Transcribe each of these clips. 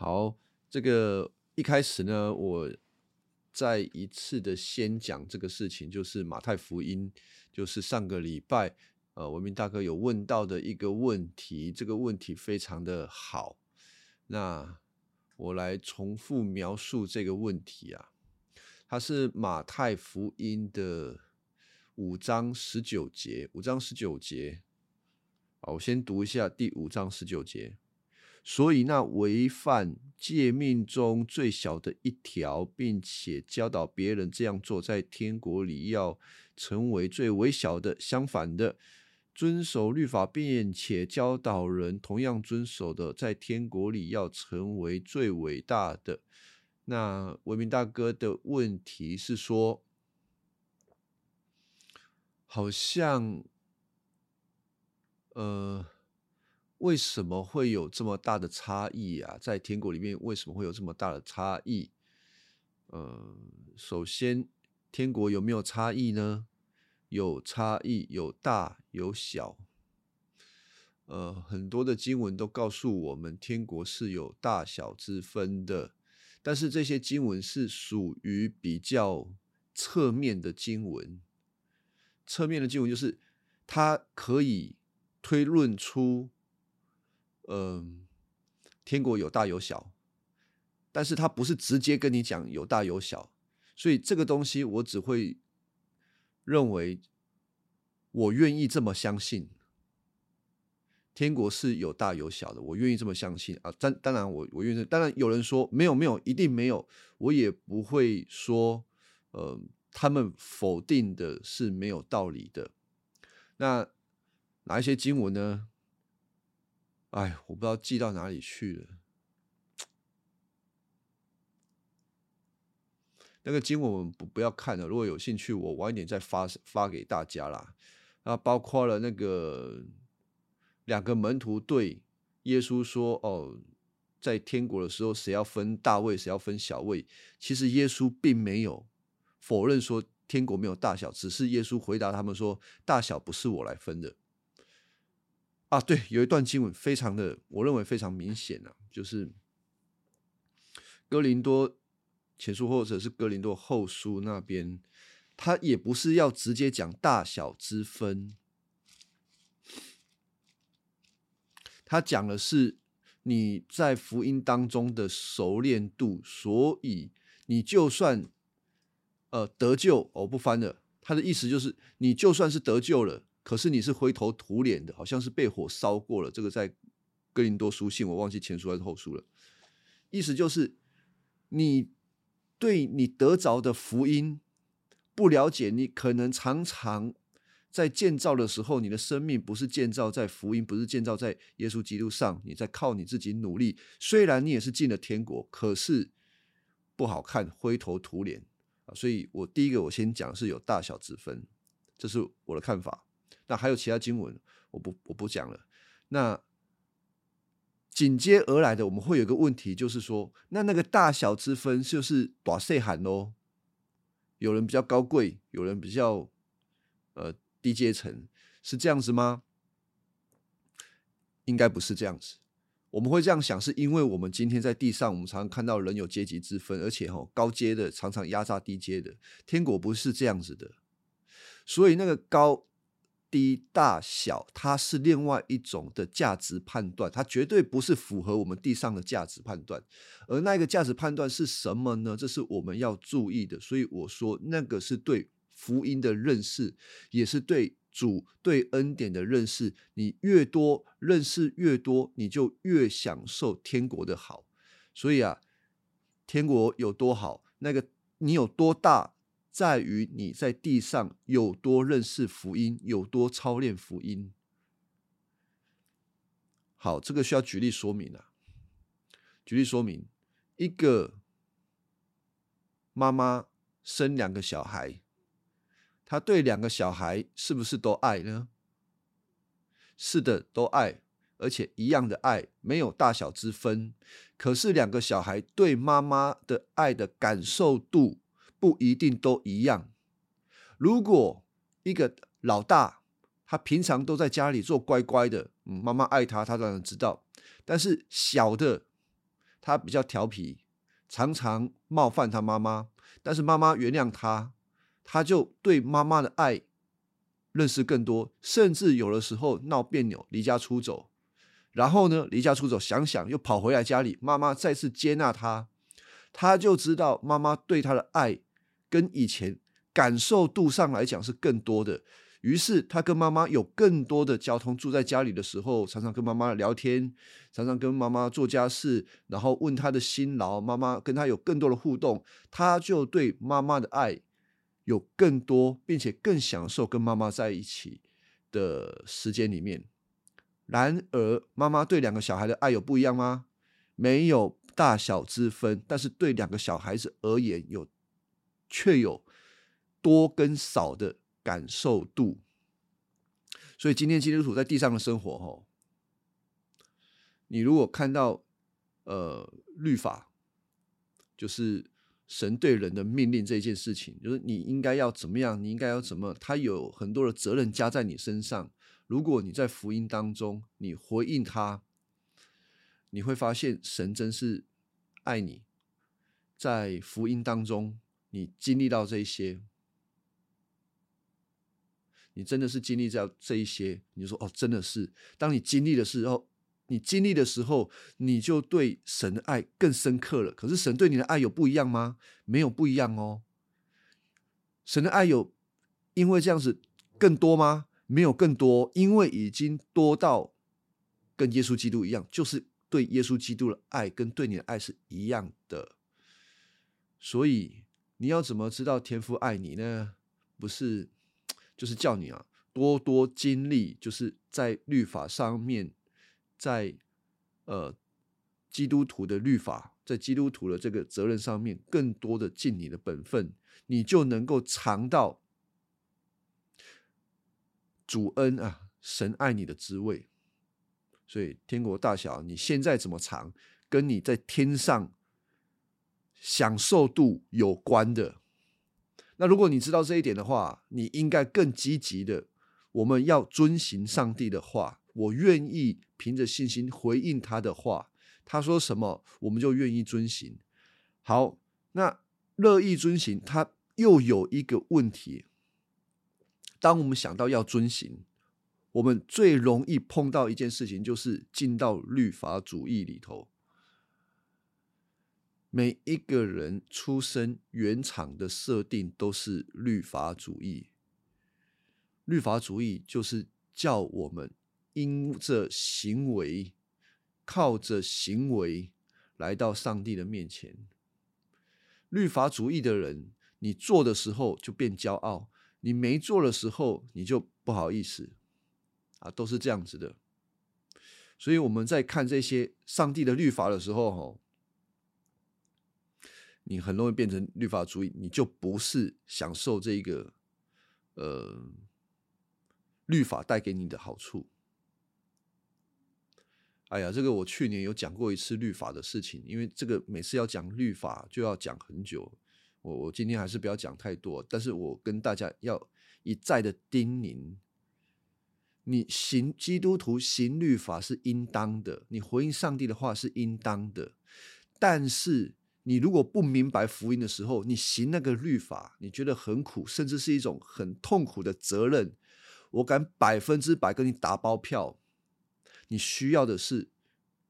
好，这个一开始呢，我再一次的先讲这个事情，就是马太福音，就是上个礼拜，呃，文明大哥有问到的一个问题，这个问题非常的好。那我来重复描述这个问题啊，它是马太福音的五章十九节，五章十九节。好，我先读一下第五章十九节。所以，那违反诫命中最小的一条，并且教导别人这样做，在天国里要成为最微小的；相反的，遵守律法并且教导人同样遵守的，在天国里要成为最伟大的。那文明大哥的问题是说，好像，呃。为什么会有这么大的差异啊？在天国里面，为什么会有这么大的差异？呃，首先，天国有没有差异呢？有差异，有大有小。呃，很多的经文都告诉我们，天国是有大小之分的。但是这些经文是属于比较侧面的经文。侧面的经文就是它可以推论出。嗯，天国有大有小，但是他不是直接跟你讲有大有小，所以这个东西我只会认为我愿意这么相信，天国是有大有小的，我愿意这么相信啊。当当然，我我愿意，当然有人说没有没有，一定没有，我也不会说，呃，他们否定的是没有道理的。那哪一些经文呢？哎，我不知道寄到哪里去了。那个经我们不不要看了，如果有兴趣，我晚一点再发发给大家啦。那包括了那个两个门徒对耶稣说：“哦，在天国的时候，谁要分大位，谁要分小位？”其实耶稣并没有否认说天国没有大小，只是耶稣回答他们说：“大小不是我来分的。”啊，对，有一段经文非常的，我认为非常明显啊，就是哥林多前书或者是哥林多后书那边，他也不是要直接讲大小之分，他讲的是你在福音当中的熟练度，所以你就算呃得救，我不翻了，他的意思就是你就算是得救了。可是你是灰头土脸的，好像是被火烧过了。这个在哥林多书信，我忘记前书还是后书了。意思就是，你对你得着的福音不了解，你可能常常在建造的时候，你的生命不是建造在福音，不是建造在耶稣基督上，你在靠你自己努力。虽然你也是进了天国，可是不好看，灰头土脸啊。所以我第一个我先讲是有大小之分，这是我的看法。那还有其他经文，我不我不讲了。那紧接而来的，我们会有一个问题，就是说，那那个大小之分，就是短岁喊喽？有人比较高贵，有人比较呃低阶层，是这样子吗？应该不是这样子。我们会这样想，是因为我们今天在地上，我们常常看到人有阶级之分，而且哈高阶的常常压榨低阶的。天国不是这样子的，所以那个高。低大小，它是另外一种的价值判断，它绝对不是符合我们地上的价值判断。而那个价值判断是什么呢？这是我们要注意的。所以我说，那个是对福音的认识，也是对主对恩典的认识。你越多认识越多，你就越享受天国的好。所以啊，天国有多好，那个你有多大。在于你在地上有多认识福音，有多操练福音。好，这个需要举例说明啊。举例说明，一个妈妈生两个小孩，她对两个小孩是不是都爱呢？是的，都爱，而且一样的爱，没有大小之分。可是两个小孩对妈妈的爱的感受度。不一定都一样。如果一个老大，他平常都在家里做乖乖的，嗯，妈妈爱他，他当然知道。但是小的，他比较调皮，常常冒犯他妈妈，但是妈妈原谅他，他就对妈妈的爱认识更多，甚至有的时候闹别扭，离家出走。然后呢，离家出走，想想又跑回来家里，妈妈再次接纳他，他就知道妈妈对他的爱跟以前感受度上来讲是更多的。于是他跟妈妈有更多的交通，住在家里的时候，常常跟妈妈聊天，常常跟妈妈做家事，然后问他的辛劳，妈妈跟他有更多的互动，他就对妈妈的爱有更多，并且更享受跟妈妈在一起的时间里面。然而，妈妈对两个小孩的爱有不一样吗？没有大小之分，但是对两个小孩子而言，有却有多跟少的。感受度，所以今天基督徒在地上的生活，哦，你如果看到呃律法，就是神对人的命令这件事情，就是你应该要怎么样，你应该要怎么，他有很多的责任加在你身上。如果你在福音当中，你回应他，你会发现神真是爱你，在福音当中，你经历到这一些。你真的是经历到这一些，你就说哦，真的是。当你经历的时候，你经历的时候，你就对神的爱更深刻了。可是神对你的爱有不一样吗？没有不一样哦。神的爱有因为这样子更多吗？没有更多，因为已经多到跟耶稣基督一样，就是对耶稣基督的爱跟对你的爱是一样的。所以你要怎么知道天父爱你呢？不是。就是叫你啊，多多经历，就是在律法上面，在呃基督徒的律法，在基督徒的这个责任上面，更多的尽你的本分，你就能够尝到主恩啊，神爱你的滋味。所以天国大小，你现在怎么尝，跟你在天上享受度有关的。那如果你知道这一点的话，你应该更积极的。我们要遵行上帝的话，我愿意凭着信心回应他的话。他说什么，我们就愿意遵行。好，那乐意遵行，他又有一个问题。当我们想到要遵行，我们最容易碰到一件事情，就是进到律法主义里头。每一个人出生原厂的设定都是律法主义，律法主义就是叫我们因着行为，靠着行为来到上帝的面前。律法主义的人，你做的时候就变骄傲，你没做的时候你就不好意思，啊，都是这样子的。所以我们在看这些上帝的律法的时候，吼。你很容易变成律法主义，你就不是享受这个呃律法带给你的好处。哎呀，这个我去年有讲过一次律法的事情，因为这个每次要讲律法就要讲很久，我我今天还是不要讲太多，但是我跟大家要一再的叮咛：你行基督徒行律法是应当的，你回应上帝的话是应当的，但是。你如果不明白福音的时候，你行那个律法，你觉得很苦，甚至是一种很痛苦的责任。我敢百分之百跟你打包票，你需要的是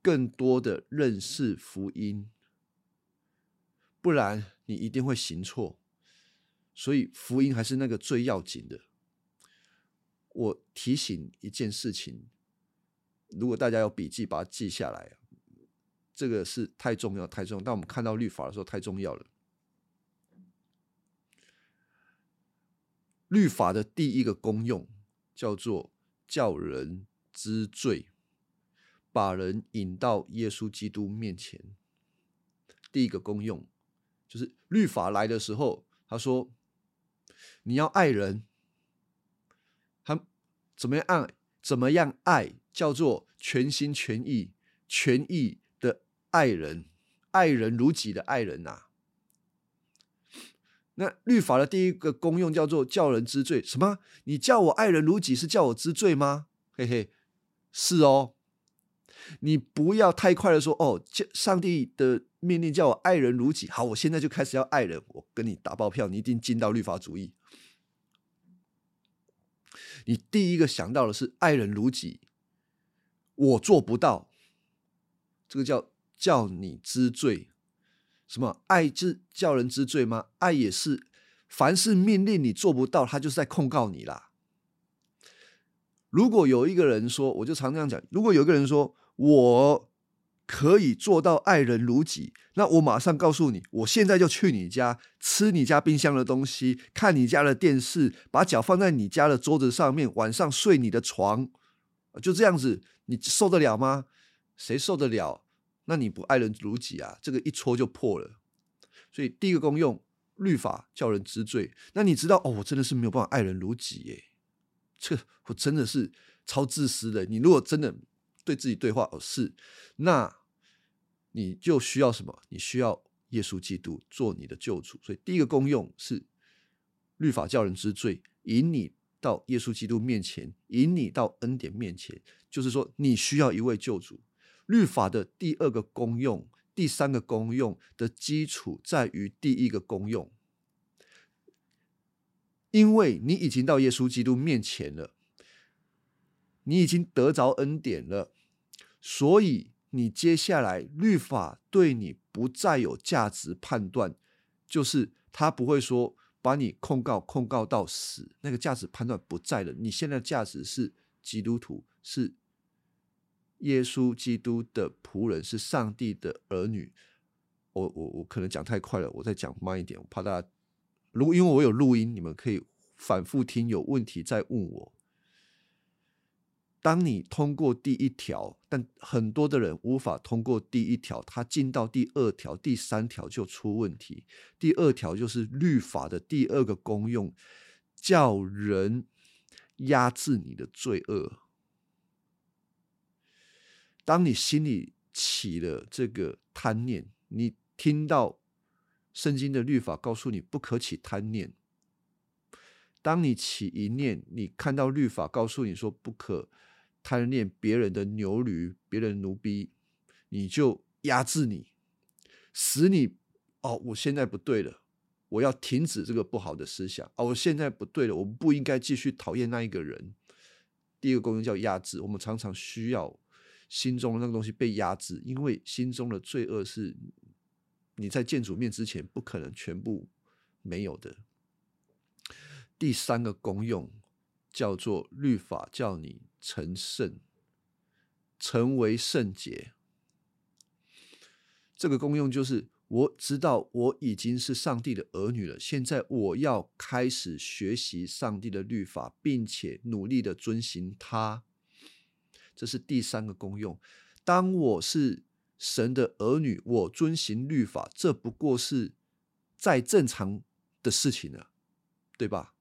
更多的认识福音，不然你一定会行错。所以福音还是那个最要紧的。我提醒一件事情，如果大家有笔记，把它记下来。这个是太重要，太重要。当我们看到律法的时候，太重要了。律法的第一个功用叫做叫人知罪，把人引到耶稣基督面前。第一个功用就是律法来的时候，他说你要爱人，他怎么样爱？怎么样爱？叫做全心全意、全意。爱人，爱人如己的爱人呐。那律法的第一个功用叫做叫人知罪。什么？你叫我爱人如己，是叫我知罪吗？嘿嘿，是哦。你不要太快的说哦，上帝的命令叫我爱人如己，好，我现在就开始要爱人。我跟你打包票，你一定进到律法主义。你第一个想到的是爱人如己，我做不到，这个叫叫你知罪。什么爱之叫人知罪吗？爱也是，凡是命令你做不到，他就是在控告你啦。如果有一个人说，我就常这样讲，如果有一个人说我可以做到爱人如己，那我马上告诉你，我现在就去你家吃你家冰箱的东西，看你家的电视，把脚放在你家的桌子上面，晚上睡你的床，就这样子，你受得了吗？谁受得了？那你不爱人如己啊？这个一戳就破了。所以第一个功用，律法叫人知罪。那你知道哦，我真的是没有办法爱人如己耶。这我真的是超自私的。你如果真的对自己对话哦是，那你就需要什么？你需要耶稣基督做你的救主。所以第一个功用是律法叫人知罪，引你到耶稣基督面前，引你到恩典面前。就是说，你需要一位救主。律法的第二个功用、第三个功用的基础在于第一个功用，因为你已经到耶稣基督面前了，你已经得着恩典了，所以你接下来律法对你不再有价值判断，就是他不会说把你控告控告到死，那个价值判断不在了。你现在的价值是基督徒，是。耶稣基督的仆人是上帝的儿女。我我我可能讲太快了，我再讲慢一点，我怕大家。如果因为我有录音，你们可以反复听，有问题再问我。当你通过第一条，但很多的人无法通过第一条，他进到第二条、第三条就出问题。第二条就是律法的第二个功用，叫人压制你的罪恶。当你心里起了这个贪念，你听到圣经的律法告诉你不可起贪念。当你起一念，你看到律法告诉你说不可贪恋别人的牛驴、别人奴婢，你就压制你，使你哦，我现在不对了，我要停止这个不好的思想哦，我现在不对了，我不应该继续讨厌那一个人。第一个功能叫压制，我们常常需要。心中的那个东西被压制，因为心中的罪恶是你在见主面之前不可能全部没有的。第三个功用叫做律法，叫你成圣，成为圣洁。这个功用就是我知道我已经是上帝的儿女了，现在我要开始学习上帝的律法，并且努力的遵行它。这是第三个功用。当我是神的儿女，我遵行律法，这不过是再正常的事情了，对吧？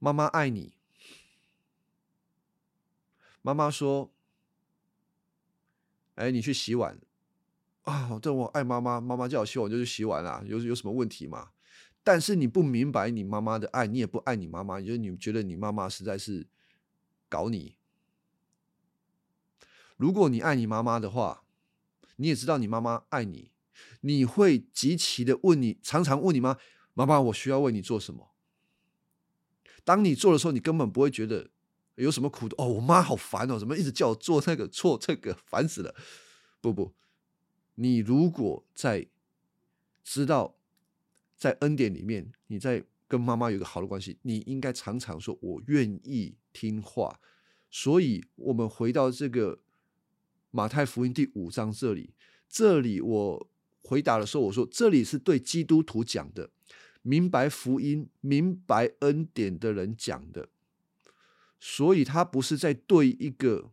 妈妈爱你，妈妈说：“哎，你去洗碗啊！”但我爱妈妈，妈妈叫我洗碗就去洗碗啦，有有什么问题吗？但是你不明白你妈妈的爱，你也不爱你妈妈，因为你觉得你妈妈实在是。搞你！如果你爱你妈妈的话，你也知道你妈妈爱你，你会极其的问你，常常问你妈：“妈妈，我需要为你做什么？”当你做的时候，你根本不会觉得有什么苦的。哦，我妈好烦哦，怎么一直叫我做那个做这个，烦死了！不不，你如果在知道在恩典里面，你在。跟妈妈有个好的关系，你应该常常说“我愿意听话”。所以，我们回到这个马太福音第五章这里，这里我回答的时候，我说这里是对基督徒讲的，明白福音、明白恩典的人讲的，所以他不是在对一个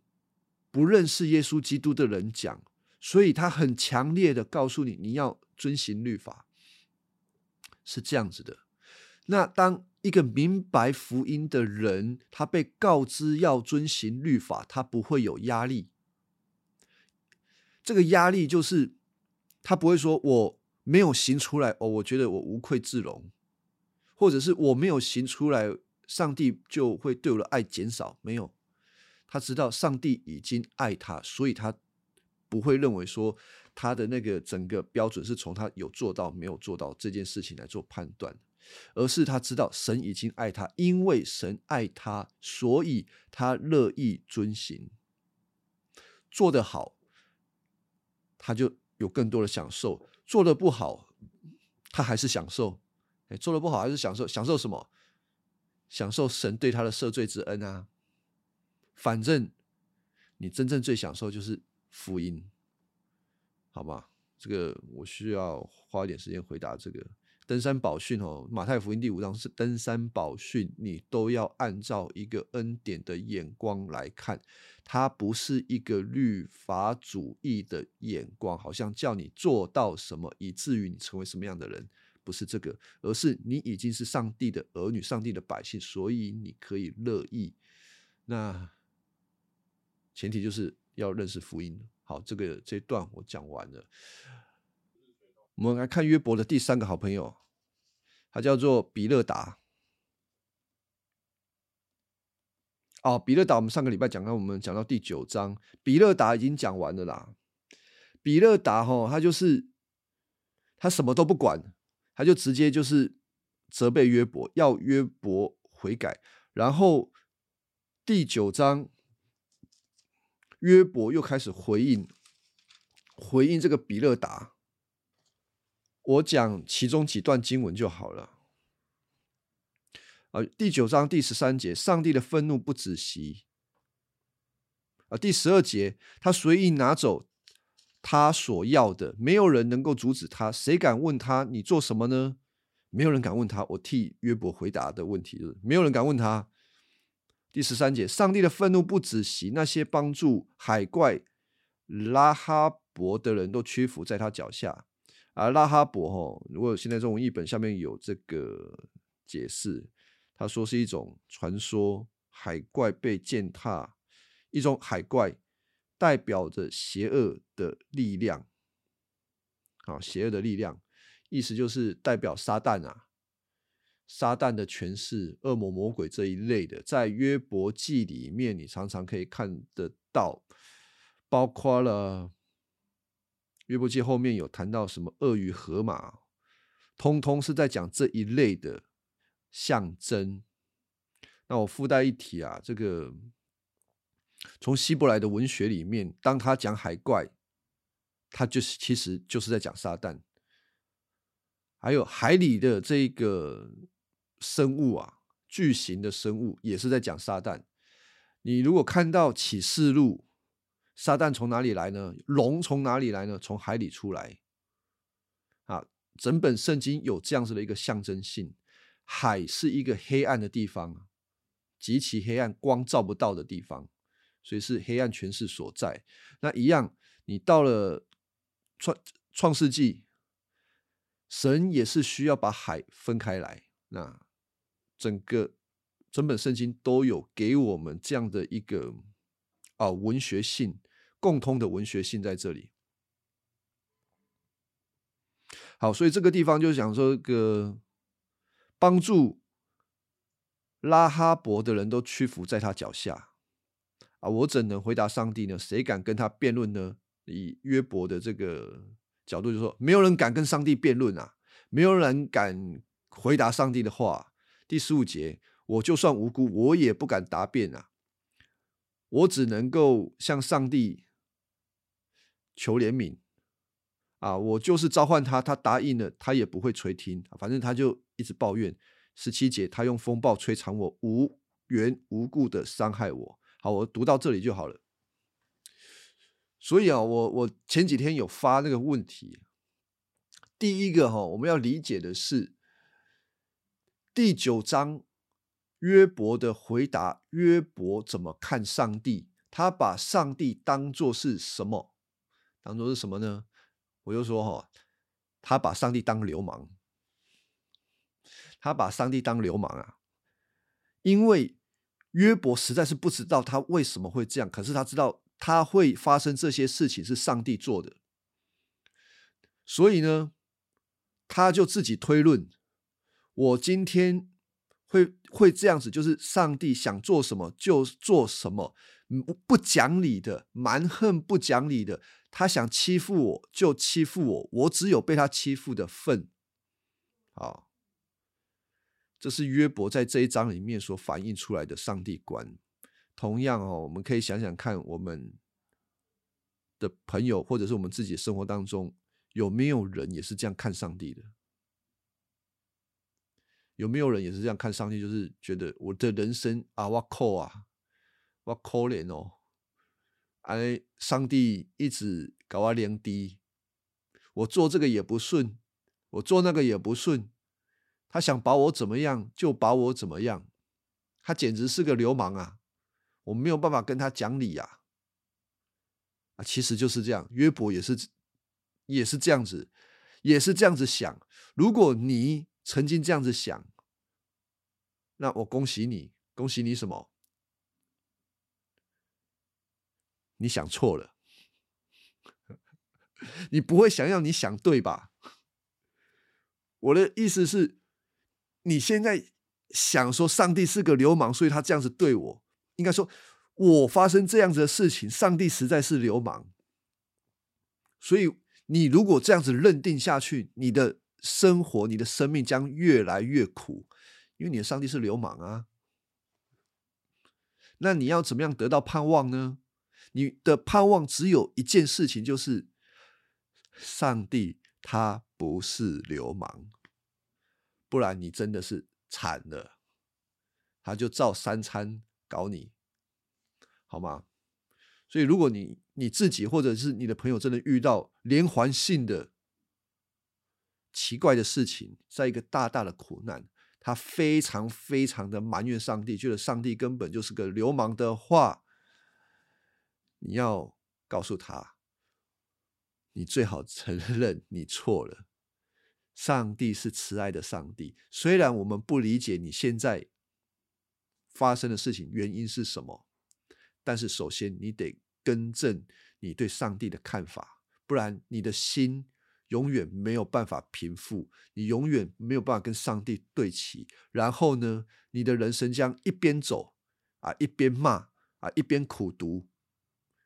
不认识耶稣基督的人讲，所以他很强烈的告诉你，你要遵行律法，是这样子的。那当一个明白福音的人，他被告知要遵行律法，他不会有压力。这个压力就是他不会说我没有行出来哦，我觉得我无愧自容，或者是我没有行出来，上帝就会对我的爱减少。没有，他知道上帝已经爱他，所以他不会认为说他的那个整个标准是从他有做到没有做到这件事情来做判断，而是他知道神已经爱他，因为神爱他，所以他乐意遵行，做得好，他就有更多的享受；做得不好，他还是享受。哎，做得不好还是享受？享受什么？享受神对他的赦罪之恩啊！反正你真正最享受就是福音，好吧？这个我需要花一点时间回答这个登山宝训哦。马太福音第五章是登山宝训，你都要按照一个恩典的眼光来看，它不是一个律法主义的眼光，好像叫你做到什么，以至于你成为什么样的人，不是这个，而是你已经是上帝的儿女，上帝的百姓，所以你可以乐意。那。前提就是要认识福音。好，这个这段我讲完了。我们来看约伯的第三个好朋友，他叫做比勒达。哦，比勒达，我们上个礼拜讲到，我们讲到第九章，比勒达已经讲完了啦。比勒达哈，他就是他什么都不管，他就直接就是责备约伯，要约伯悔改。然后第九章。约伯又开始回应，回应这个比勒达。我讲其中几段经文就好了。啊，第九章第十三节，上帝的愤怒不止息。啊，第十二节，他随意拿走他所要的，没有人能够阻止他。谁敢问他你做什么呢？没有人敢问他。我替约伯回答的问题是，没有人敢问他。第十三节，上帝的愤怒不止息，那些帮助海怪拉哈伯的人都屈服在他脚下。而拉哈伯，哈，如果现在这种译本下面有这个解释，他说是一种传说，海怪被践踏，一种海怪代表着邪恶的力量，好，邪恶的力量，意思就是代表撒旦啊。撒旦的权势、恶魔、魔鬼这一类的，在约伯记里面，你常常可以看得到，包括了约伯记后面有谈到什么鳄鱼、河马，通通是在讲这一类的象征。那我附带一提啊，这个从希伯来的文学里面，当他讲海怪，他就是其实就是在讲撒旦，还有海里的这个。生物啊，巨型的生物也是在讲撒旦。你如果看到启示录，撒旦从哪里来呢？龙从哪里来呢？从海里出来。啊，整本圣经有这样子的一个象征性。海是一个黑暗的地方，极其黑暗，光照不到的地方，所以是黑暗权势所在。那一样，你到了创创世纪，神也是需要把海分开来。那整个整本圣经都有给我们这样的一个啊文学性共通的文学性在这里。好，所以这个地方就是讲说，个帮助拉哈伯的人都屈服在他脚下啊！我怎能回答上帝呢？谁敢跟他辩论呢？以约伯的这个角度就说，没有人敢跟上帝辩论啊，没有人敢回答上帝的话。第十五节，我就算无辜，我也不敢答辩啊！我只能够向上帝求怜悯啊！我就是召唤他，他答应了，他也不会垂听，反正他就一直抱怨。十七节，他用风暴摧残我，无缘无故的伤害我。好，我读到这里就好了。所以啊，我我前几天有发那个问题，第一个哈，我们要理解的是。第九章，约伯的回答：约伯怎么看上帝？他把上帝当做是什么？当做是什么呢？我就说哈，他把上帝当流氓，他把上帝当流氓啊！因为约伯实在是不知道他为什么会这样，可是他知道他会发生这些事情是上帝做的，所以呢，他就自己推论。我今天会会这样子，就是上帝想做什么就做什么，不不讲理的、蛮横不讲理的，他想欺负我就欺负我，我只有被他欺负的份。好，这是约伯在这一章里面所反映出来的上帝观。同样哦，我们可以想想看，我们的朋友或者是我们自己生活当中，有没有人也是这样看上帝的？有没有人也是这样看上帝？就是觉得我的人生啊，我扣啊，我可怜哦，哎，上帝一直搞我连低，我做这个也不顺，我做那个也不顺，他想把我怎么样就把我怎么样，他简直是个流氓啊！我没有办法跟他讲理呀，啊，其实就是这样。约伯也是，也是这样子，也是这样子想。如果你曾经这样子想，那我恭喜你，恭喜你什么？你想错了，你不会想要你想对吧？我的意思是，你现在想说上帝是个流氓，所以他这样子对我。应该说，我发生这样子的事情，上帝实在是流氓。所以，你如果这样子认定下去，你的生活、你的生命将越来越苦，因为你的上帝是流氓啊。那你要怎么样得到盼望呢？你的盼望只有一件事情，就是上帝他不是流氓，不然你真的是惨了。他就照三餐。搞你，好吗？所以，如果你你自己或者是你的朋友真的遇到连环性的奇怪的事情，在一个大大的苦难，他非常非常的埋怨上帝，觉得上帝根本就是个流氓的话，你要告诉他，你最好承 认你错了。上帝是慈爱的上帝，虽然我们不理解你现在。发生的事情原因是什么？但是首先你得更正你对上帝的看法，不然你的心永远没有办法平复，你永远没有办法跟上帝对齐。然后呢，你的人生将一边走啊一边骂啊一边苦读，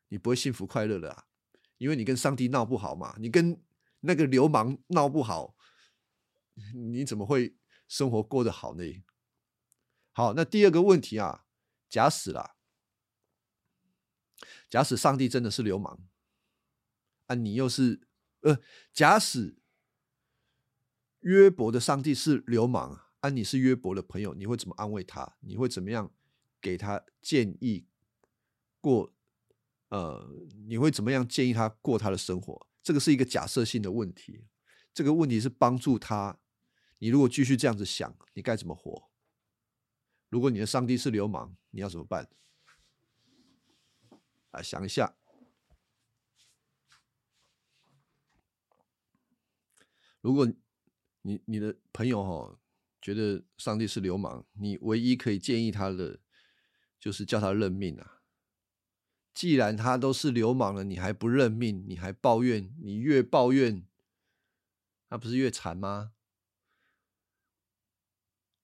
你不会幸福快乐的啊，因为你跟上帝闹不好嘛，你跟那个流氓闹不好，你怎么会生活过得好呢？好，那第二个问题啊，假使啦，假使上帝真的是流氓啊，你又是呃，假使约伯的上帝是流氓啊，你是约伯的朋友，你会怎么安慰他？你会怎么样给他建议过？呃，你会怎么样建议他过他的生活？这个是一个假设性的问题，这个问题是帮助他。你如果继续这样子想，你该怎么活？如果你的上帝是流氓，你要怎么办？啊，想一下。如果你你的朋友哈觉得上帝是流氓，你唯一可以建议他的就是叫他认命啊。既然他都是流氓了，你还不认命，你还抱怨，你越抱怨，那不是越惨吗？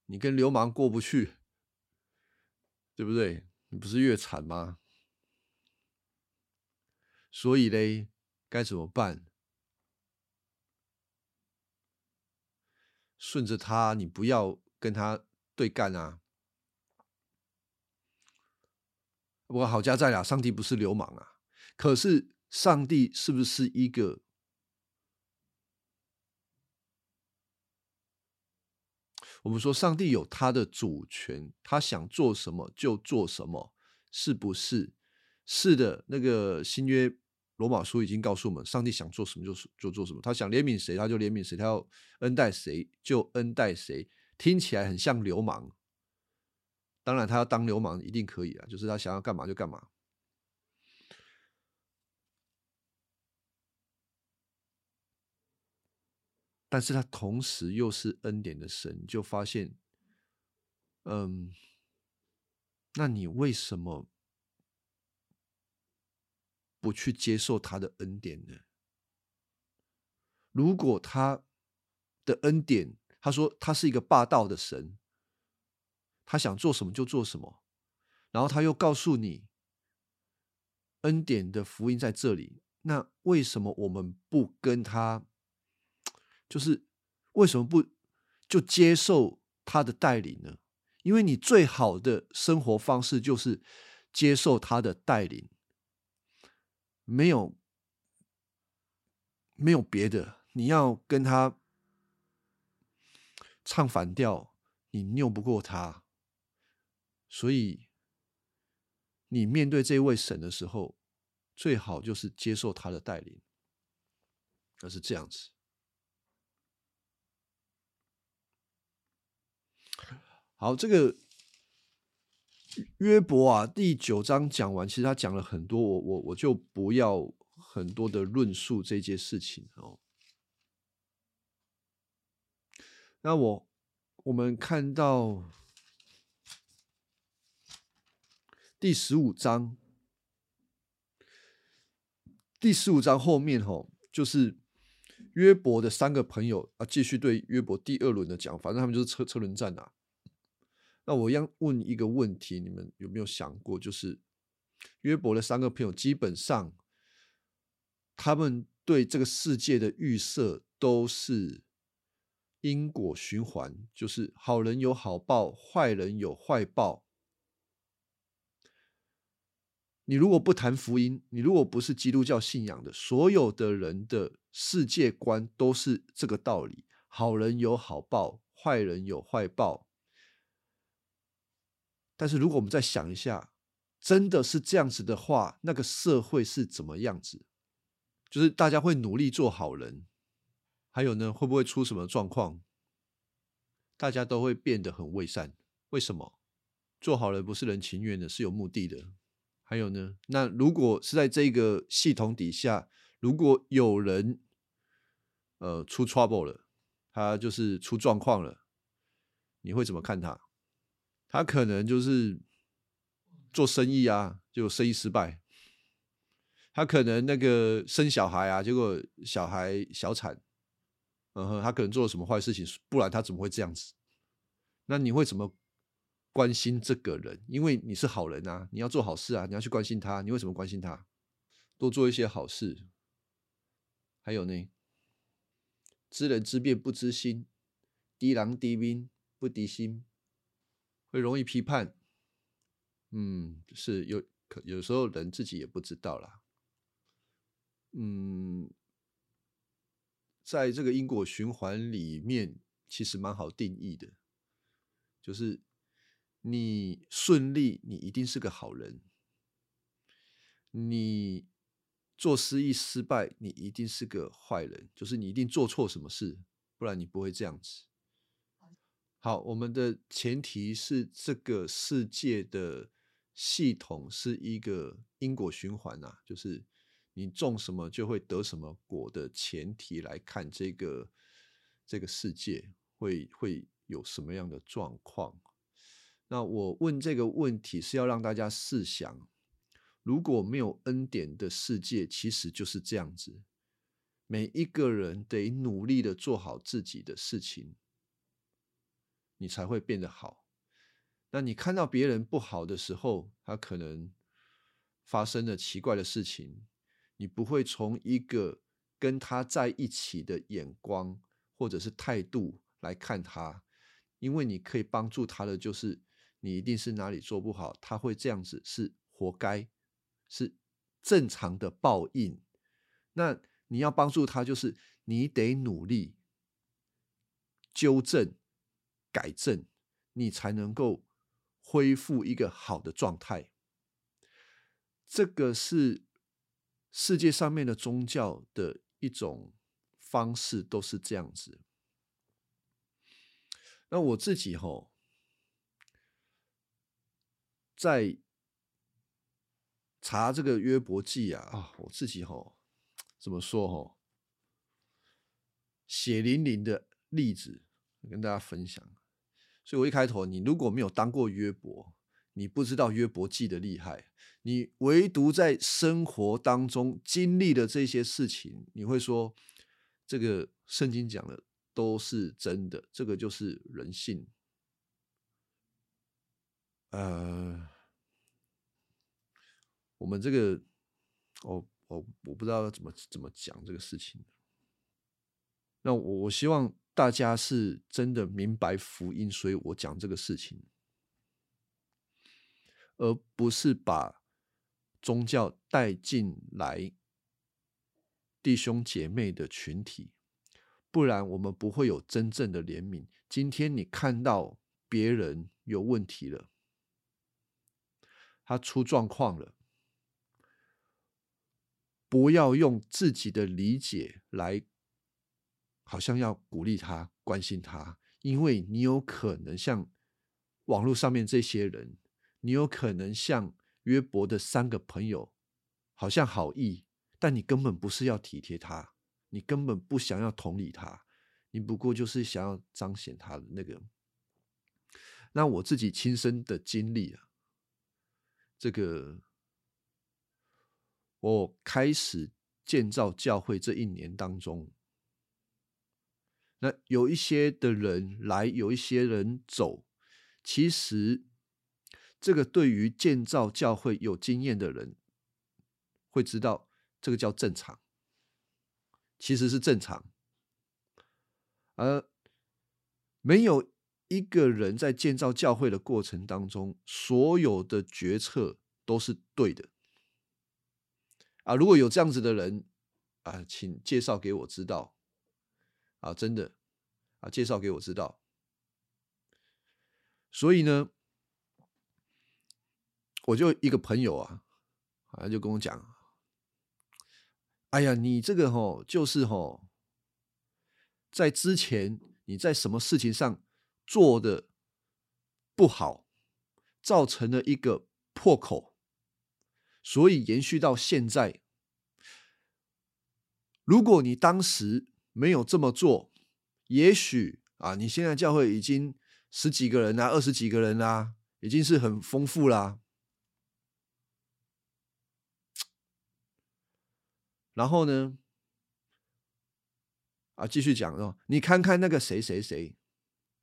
你跟流氓过不去。对不对？你不是越惨吗？所以嘞，该怎么办？顺着他，你不要跟他对干啊！我好家在啊，上帝不是流氓啊，可是上帝是不是一个？我们说，上帝有他的主权，他想做什么就做什么，是不是？是的，那个新约罗马书已经告诉我们，上帝想做什么就就做什么，他想怜悯谁他就怜悯谁，他要恩待谁就恩待谁。听起来很像流氓，当然他要当流氓一定可以啊，就是他想要干嘛就干嘛。但是他同时又是恩典的神，就发现，嗯，那你为什么不去接受他的恩典呢？如果他的恩典，他说他是一个霸道的神，他想做什么就做什么，然后他又告诉你，恩典的福音在这里，那为什么我们不跟他，就是为什么不就接受他的带领呢？因为你最好的生活方式就是接受他的带领，没有没有别的，你要跟他唱反调，你拗不过他，所以。你面对这位神的时候，最好就是接受他的带领，而是这样子。好，这个约伯啊，第九章讲完，其实他讲了很多，我我我就不要很多的论述这件事情哦。那我我们看到。第十五章，第十五章后面吼，就是约伯的三个朋友啊，继续对约伯第二轮的讲，反正他们就是车车轮战啊。那我要问一个问题，你们有没有想过，就是约伯的三个朋友，基本上他们对这个世界的预设都是因果循环，就是好人有好报，坏人有坏报。你如果不谈福音，你如果不是基督教信仰的，所有的人的世界观都是这个道理：好人有好报，坏人有坏报。但是如果我们再想一下，真的是这样子的话，那个社会是怎么样子？就是大家会努力做好人，还有呢，会不会出什么状况？大家都会变得很伪善。为什么？做好人不是人情愿的，是有目的的。还有呢？那如果是在这个系统底下，如果有人呃出 trouble 了，他就是出状况了，你会怎么看他？他可能就是做生意啊，就生意失败；他可能那个生小孩啊，结果小孩小产，嗯哼，他可能做了什么坏事情，不然他怎么会这样子？那你会怎么？关心这个人，因为你是好人啊，你要做好事啊，你要去关心他。你为什么关心他？多做一些好事。还有呢，知人知面不知心，低狼低兵不敌心，会容易批判。嗯，是有可有时候人自己也不知道啦。嗯，在这个因果循环里面，其实蛮好定义的，就是。你顺利，你一定是个好人；你做失意失败，你一定是个坏人。就是你一定做错什么事，不然你不会这样子。好，我们的前提是这个世界的系统是一个因果循环啊，就是你种什么就会得什么果的前提来看，这个这个世界会会有什么样的状况。那我问这个问题是要让大家试想，如果没有恩典的世界，其实就是这样子，每一个人得努力的做好自己的事情，你才会变得好。那你看到别人不好的时候，他可能发生了奇怪的事情，你不会从一个跟他在一起的眼光或者是态度来看他，因为你可以帮助他的就是。你一定是哪里做不好，他会这样子是活该，是正常的报应。那你要帮助他，就是你得努力纠正、改正，你才能够恢复一个好的状态。这个是世界上面的宗教的一种方式，都是这样子。那我自己吼。在查这个约伯记啊啊，我自己吼怎么说吼，血淋淋的例子跟大家分享。所以我一开头，你如果没有当过约伯，你不知道约伯记的厉害。你唯独在生活当中经历的这些事情，你会说这个圣经讲的都是真的，这个就是人性。呃。我们这个我我我不知道要怎么怎么讲这个事情。那我我希望大家是真的明白福音，所以我讲这个事情，而不是把宗教带进来弟兄姐妹的群体，不然我们不会有真正的怜悯。今天你看到别人有问题了，他出状况了，不要用自己的理解来，好像要鼓励他、关心他，因为你有可能像网络上面这些人，你有可能像约伯的三个朋友，好像好意，但你根本不是要体贴他，你根本不想要同理他。你不过就是想要彰显他的那个，那我自己亲身的经历啊，这个我开始建造教会这一年当中，那有一些的人来，有一些人走，其实这个对于建造教会有经验的人会知道，这个叫正常，其实是正常。而没有一个人在建造教会的过程当中，所有的决策都是对的啊！如果有这样子的人啊，请介绍给我知道啊！真的啊，介绍给我知道。所以呢，我就一个朋友啊，啊，就跟我讲：“哎呀，你这个吼，就是吼。”在之前，你在什么事情上做的不好，造成了一个破口，所以延续到现在。如果你当时没有这么做，也许啊，你现在教会已经十几个人啊，二十几个人啦，已经是很丰富啦。然后呢？啊，继续讲哦。你看看那个谁谁谁，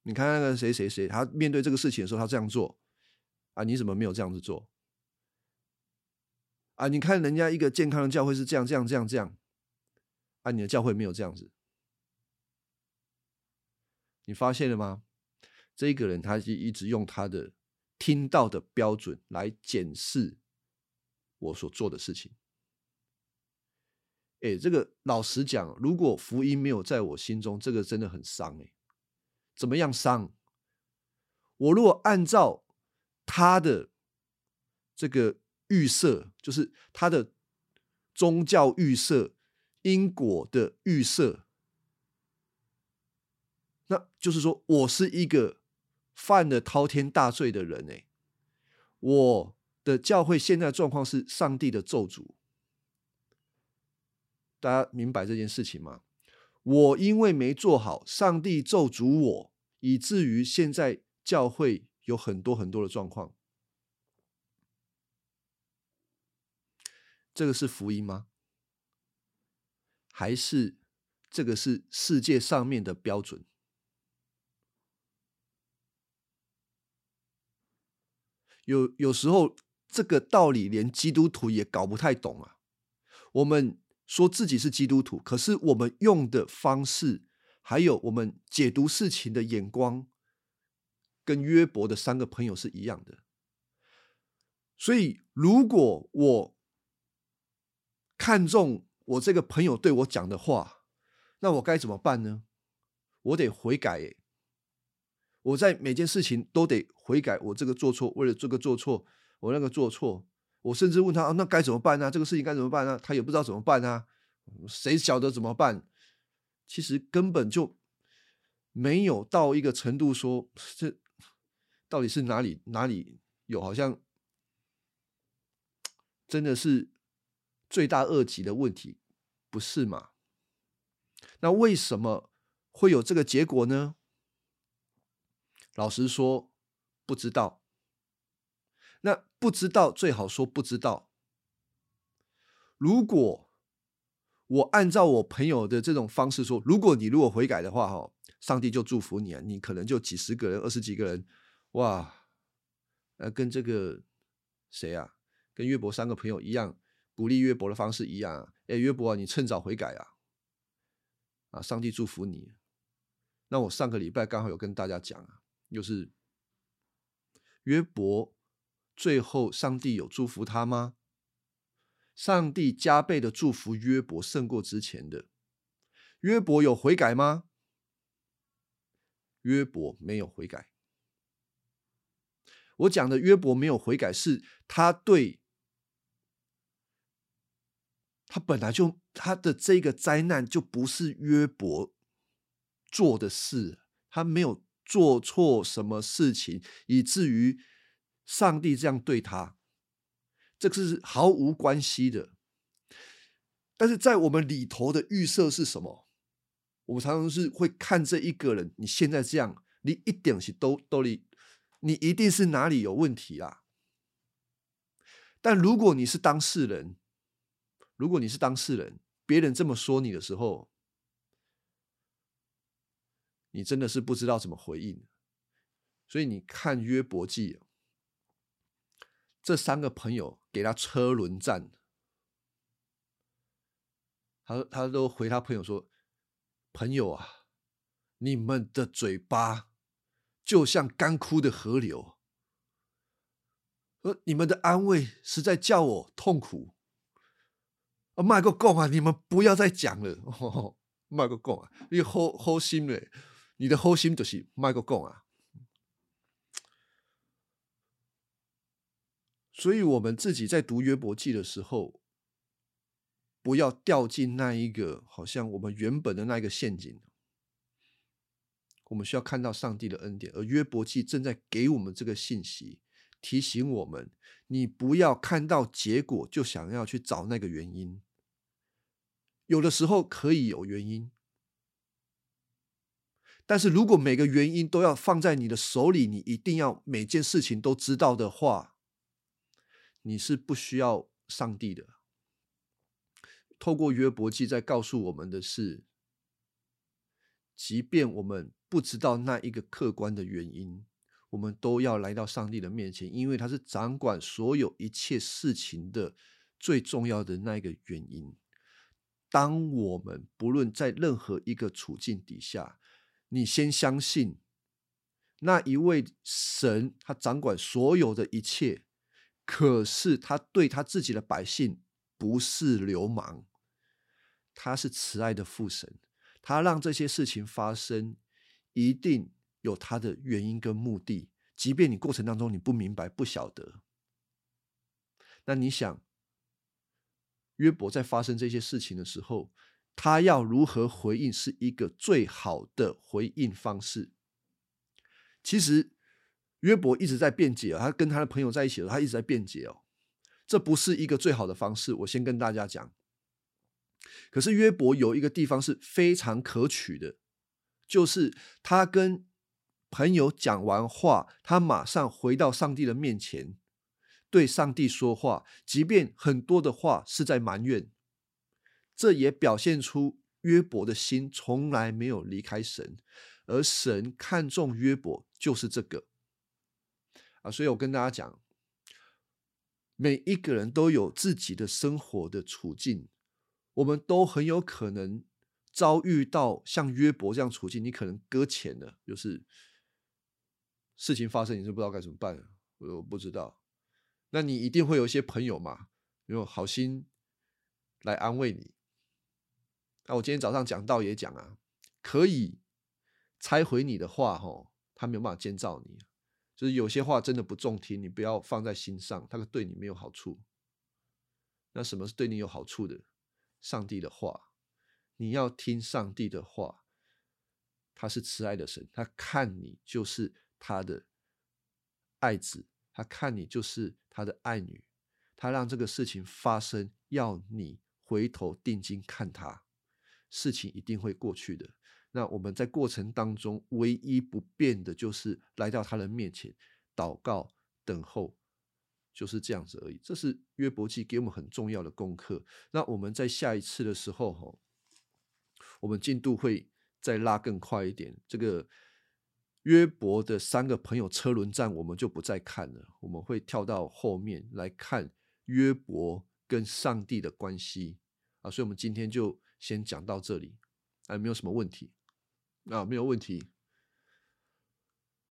你看看那个谁谁谁，他面对这个事情的时候，他这样做啊，你怎么没有这样子做？啊，你看人家一个健康的教会是这样这样这样这样，啊，你的教会没有这样子，你发现了吗？这一个人他是一直用他的听到的标准来检视我所做的事情。哎，这个老实讲，如果福音没有在我心中，这个真的很伤哎。怎么样伤？我如果按照他的这个预设，就是他的宗教预设、因果的预设，那就是说我是一个犯了滔天大罪的人哎。我的教会现在状况是上帝的咒诅。大家明白这件事情吗？我因为没做好，上帝咒诅我，以至于现在教会有很多很多的状况。这个是福音吗？还是这个是世界上面的标准？有有时候这个道理连基督徒也搞不太懂啊。我们。说自己是基督徒，可是我们用的方式，还有我们解读事情的眼光，跟约伯的三个朋友是一样的。所以，如果我看中我这个朋友对我讲的话，那我该怎么办呢？我得悔改。我在每件事情都得悔改。我这个做错，为了这个做错，我那个做错。我甚至问他：“那该怎么办呢？这个事情该怎么办呢？”他也不知道怎么办啊，谁晓得怎么办？其实根本就没有到一个程度，说这到底是哪里哪里有，好像真的是罪大恶极的问题，不是吗？那为什么会有这个结果呢？老实说，不知道。那不知道最好说不知道。如果我按照我朋友的这种方式说，如果你如果悔改的话，哈，上帝就祝福你啊，你可能就几十个人、二十几个人，哇，呃，跟这个谁啊，跟约伯三个朋友一样，鼓励约伯的方式一样啊，哎，约伯啊，你趁早悔改啊，啊，上帝祝福你。那我上个礼拜刚好有跟大家讲啊，就是约伯最后上帝有祝福他吗？上帝加倍的祝福约伯胜过之前的。约伯有悔改吗？约伯没有悔改。我讲的约伯没有悔改，是他对他本来就他的这个灾难就不是约伯做的事，他没有做错什么事情，以至于上帝这样对他。这个是毫无关系的，但是在我们里头的预设是什么？我们常常是会看这一个人，你现在这样，你一点是都都你，你一定是哪里有问题啊。但如果你是当事人，如果你是当事人，别人这么说你的时候，你真的是不知道怎么回应。所以你看约伯记。这三个朋友给他车轮战，他他都回他朋友说：“朋友啊，你们的嘴巴就像干枯的河流，而你们的安慰实在叫我痛苦。啊，卖个够啊！你们不要再讲了，卖个够啊！你好好心嘞，你的好心就是卖个够啊。”所以，我们自己在读约伯记的时候，不要掉进那一个好像我们原本的那一个陷阱。我们需要看到上帝的恩典，而约伯记正在给我们这个信息，提醒我们：你不要看到结果就想要去找那个原因。有的时候可以有原因，但是如果每个原因都要放在你的手里，你一定要每件事情都知道的话。你是不需要上帝的。透过约伯记在告诉我们的是，即便我们不知道那一个客观的原因，我们都要来到上帝的面前，因为他是掌管所有一切事情的最重要的那一个原因。当我们不论在任何一个处境底下，你先相信那一位神，他掌管所有的一切。可是他对他自己的百姓不是流氓，他是慈爱的父神，他让这些事情发生，一定有他的原因跟目的。即便你过程当中你不明白、不晓得，那你想，约伯在发生这些事情的时候，他要如何回应，是一个最好的回应方式。其实。约伯一直在辩解，他跟他的朋友在一起的时候，他一直在辩解哦，这不是一个最好的方式。我先跟大家讲，可是约伯有一个地方是非常可取的，就是他跟朋友讲完话，他马上回到上帝的面前，对上帝说话，即便很多的话是在埋怨，这也表现出约伯的心从来没有离开神，而神看重约伯就是这个。啊，所以我跟大家讲，每一个人都有自己的生活的处境，我们都很有可能遭遇到像约伯这样处境。你可能搁浅了，就是事情发生，你是不知道该怎么办。我我不知道，那你一定会有一些朋友嘛，有好心来安慰你。那我今天早上讲道也讲啊，可以拆毁你的话，吼，他没有办法建造你。就是有些话真的不中听，你不要放在心上，他对你没有好处。那什么是对你有好处的？上帝的话，你要听上帝的话。他是慈爱的神，他看你就是他的爱子，他看你就是他的爱女，他让这个事情发生，要你回头定睛看他，事情一定会过去的。那我们在过程当中唯一不变的就是来到他的面前祷告等候，就是这样子而已。这是约伯记给我们很重要的功课。那我们在下一次的时候，哈，我们进度会再拉更快一点。这个约伯的三个朋友车轮战，我们就不再看了，我们会跳到后面来看约伯跟上帝的关系啊。所以，我们今天就先讲到这里，啊，没有什么问题啊，没有问题。